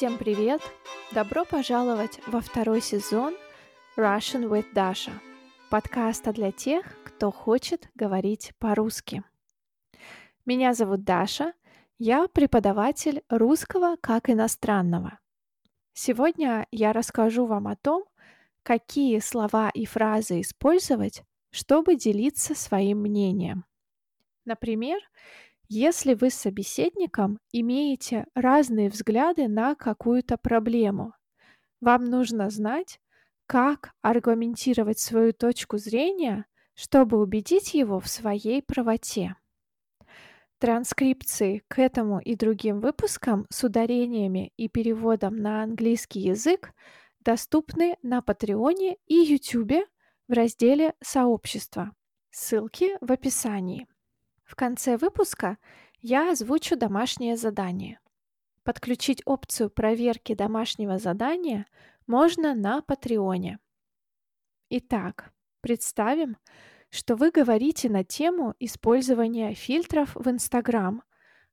Всем привет! Добро пожаловать во второй сезон Russian with Dasha, подкаста для тех, кто хочет говорить по-русски. Меня зовут Даша, я преподаватель русского как иностранного. Сегодня я расскажу вам о том, какие слова и фразы использовать, чтобы делиться своим мнением. Например, если вы с собеседником имеете разные взгляды на какую-то проблему, вам нужно знать, как аргументировать свою точку зрения, чтобы убедить его в своей правоте. Транскрипции к этому и другим выпускам с ударениями и переводом на английский язык доступны на Патреоне и Ютубе в разделе «Сообщество». Ссылки в описании. В конце выпуска я озвучу домашнее задание. Подключить опцию проверки домашнего задания можно на Патреоне. Итак, представим, что вы говорите на тему использования фильтров в Инстаграм,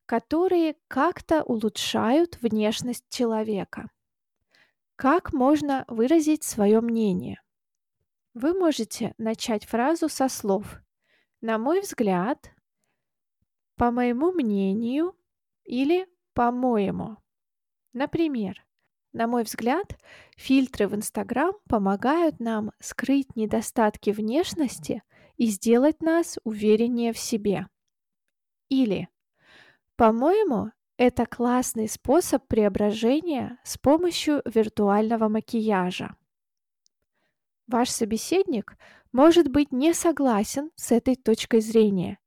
которые как-то улучшают внешность человека. Как можно выразить свое мнение? Вы можете начать фразу со слов «На мой взгляд», по моему мнению или по-моему. Например, на мой взгляд, фильтры в Инстаграм помогают нам скрыть недостатки внешности и сделать нас увереннее в себе. Или, по-моему, это классный способ преображения с помощью виртуального макияжа. Ваш собеседник может быть не согласен с этой точкой зрения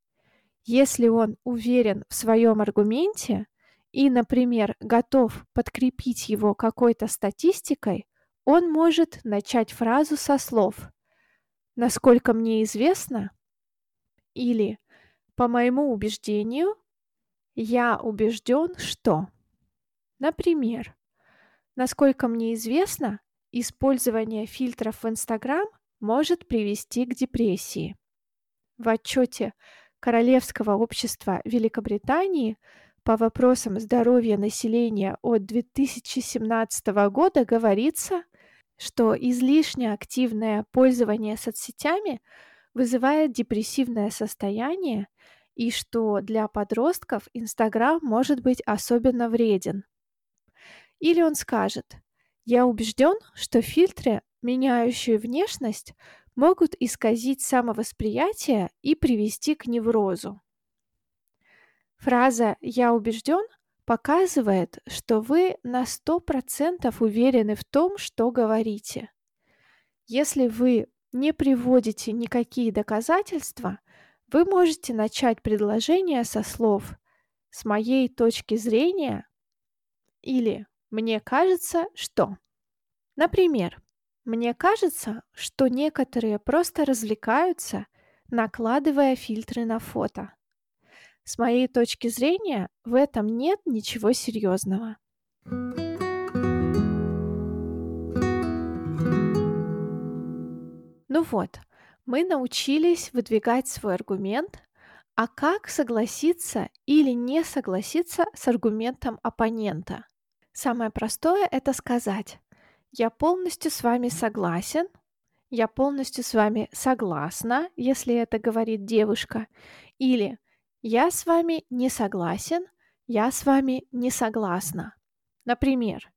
если он уверен в своем аргументе и, например, готов подкрепить его какой-то статистикой, он может начать фразу со слов «Насколько мне известно» или «По моему убеждению, я убежден, что». Например, насколько мне известно, использование фильтров в Инстаграм может привести к депрессии. В отчете Королевского общества Великобритании по вопросам здоровья населения от 2017 года говорится, что излишне активное пользование соцсетями вызывает депрессивное состояние и что для подростков Инстаграм может быть особенно вреден. Или он скажет, я убежден, что фильтры, меняющие внешность, могут исказить самовосприятие и привести к неврозу. Фраза «я убежден» показывает, что вы на 100% уверены в том, что говорите. Если вы не приводите никакие доказательства, вы можете начать предложение со слов «с моей точки зрения» или «мне кажется, что». Например, мне кажется, что некоторые просто развлекаются, накладывая фильтры на фото. С моей точки зрения, в этом нет ничего серьезного. Ну вот, мы научились выдвигать свой аргумент, а как согласиться или не согласиться с аргументом оппонента? Самое простое – это сказать я полностью с вами согласен. Я полностью с вами согласна, если это говорит девушка. Или я с вами не согласен, я с вами не согласна. Например,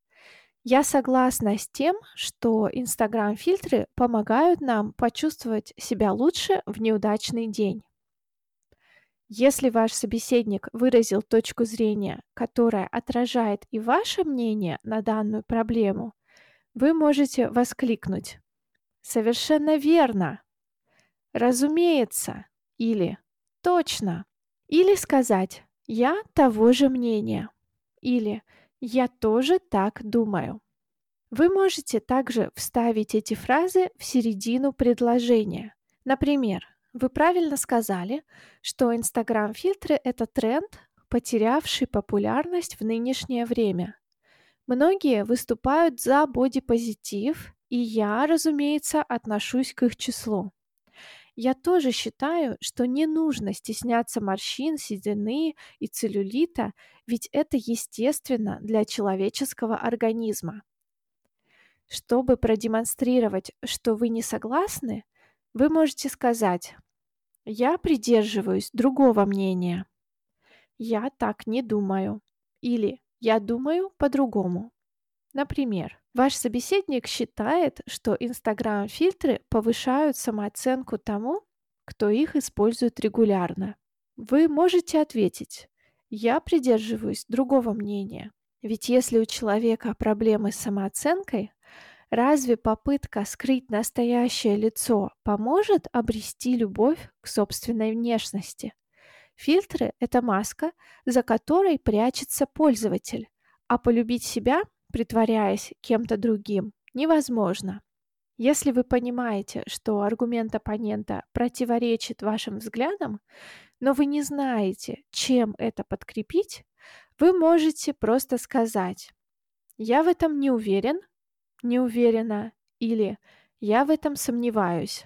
я согласна с тем, что Инстаграм-фильтры помогают нам почувствовать себя лучше в неудачный день. Если ваш собеседник выразил точку зрения, которая отражает и ваше мнение на данную проблему, вы можете воскликнуть «Совершенно верно!» «Разумеется!» или «Точно!» Или сказать «Я того же мнения» или «Я тоже так думаю». Вы можете также вставить эти фразы в середину предложения. Например, вы правильно сказали, что Инстаграм-фильтры – это тренд, потерявший популярность в нынешнее время. Многие выступают за бодипозитив, и я, разумеется, отношусь к их числу. Я тоже считаю, что не нужно стесняться морщин, седины и целлюлита, ведь это естественно для человеческого организма. Чтобы продемонстрировать, что вы не согласны, вы можете сказать «Я придерживаюсь другого мнения», «Я так не думаю» или «Я думаю по-другому». Например, ваш собеседник считает, что Инстаграм-фильтры повышают самооценку тому, кто их использует регулярно. Вы можете ответить «Я придерживаюсь другого мнения». Ведь если у человека проблемы с самооценкой, разве попытка скрыть настоящее лицо поможет обрести любовь к собственной внешности? Фильтры – это маска, за которой прячется пользователь, а полюбить себя притворяясь кем-то другим, невозможно. Если вы понимаете, что аргумент оппонента противоречит вашим взглядам, но вы не знаете, чем это подкрепить, вы можете просто сказать «Я в этом не уверен», «не уверена» или «Я в этом сомневаюсь».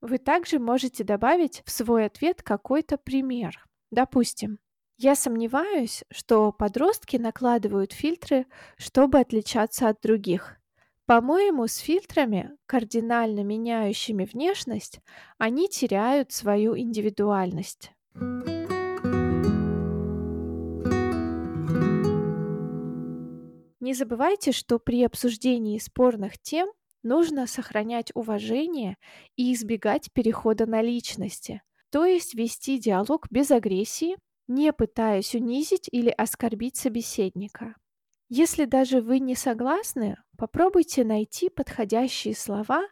Вы также можете добавить в свой ответ какой-то пример. Допустим, я сомневаюсь, что подростки накладывают фильтры, чтобы отличаться от других. По-моему, с фильтрами, кардинально меняющими внешность, они теряют свою индивидуальность. Не забывайте, что при обсуждении спорных тем нужно сохранять уважение и избегать перехода на личности, то есть вести диалог без агрессии, не пытаясь унизить или оскорбить собеседника. Если даже вы не согласны, попробуйте найти подходящие слова,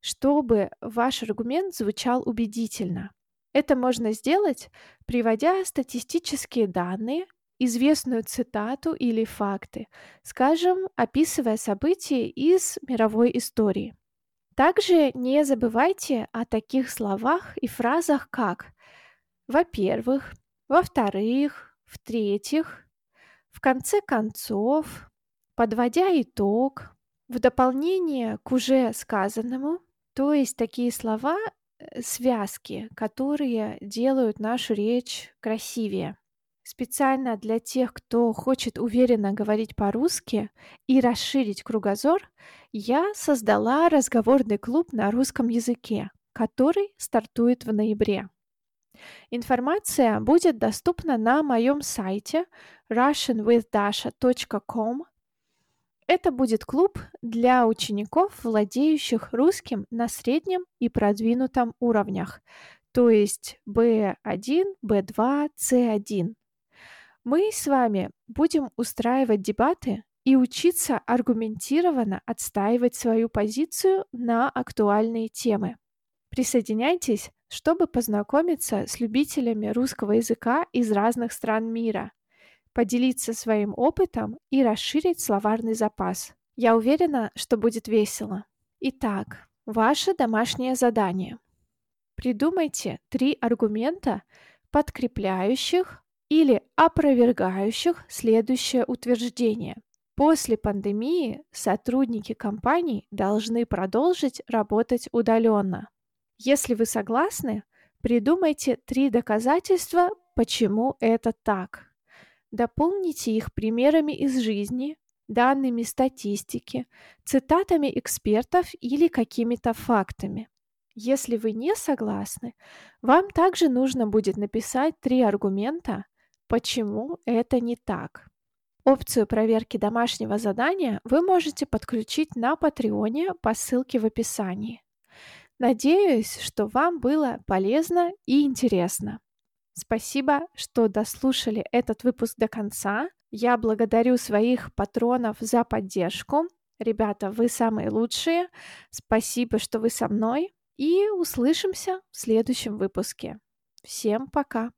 чтобы ваш аргумент звучал убедительно. Это можно сделать, приводя статистические данные, известную цитату или факты, скажем, описывая события из мировой истории. Также не забывайте о таких словах и фразах, как «во-первых», во-вторых, в-третьих, в конце концов, подводя итог, в дополнение к уже сказанному, то есть такие слова, э, связки, которые делают нашу речь красивее. Специально для тех, кто хочет уверенно говорить по-русски и расширить кругозор, я создала разговорный клуб на русском языке, который стартует в ноябре. Информация будет доступна на моем сайте russianwithdasha.com. Это будет клуб для учеников, владеющих русским на среднем и продвинутом уровнях, то есть B1, B2, C1. Мы с вами будем устраивать дебаты и учиться аргументированно отстаивать свою позицию на актуальные темы. Присоединяйтесь, чтобы познакомиться с любителями русского языка из разных стран мира, поделиться своим опытом и расширить словарный запас. Я уверена, что будет весело. Итак, ваше домашнее задание. Придумайте три аргумента, подкрепляющих или опровергающих следующее утверждение. После пандемии сотрудники компаний должны продолжить работать удаленно. Если вы согласны, придумайте три доказательства, почему это так. Дополните их примерами из жизни, данными статистики, цитатами экспертов или какими-то фактами. Если вы не согласны, вам также нужно будет написать три аргумента, почему это не так. Опцию проверки домашнего задания вы можете подключить на Патреоне по ссылке в описании. Надеюсь, что вам было полезно и интересно. Спасибо, что дослушали этот выпуск до конца. Я благодарю своих патронов за поддержку. Ребята, вы самые лучшие. Спасибо, что вы со мной. И услышимся в следующем выпуске. Всем пока!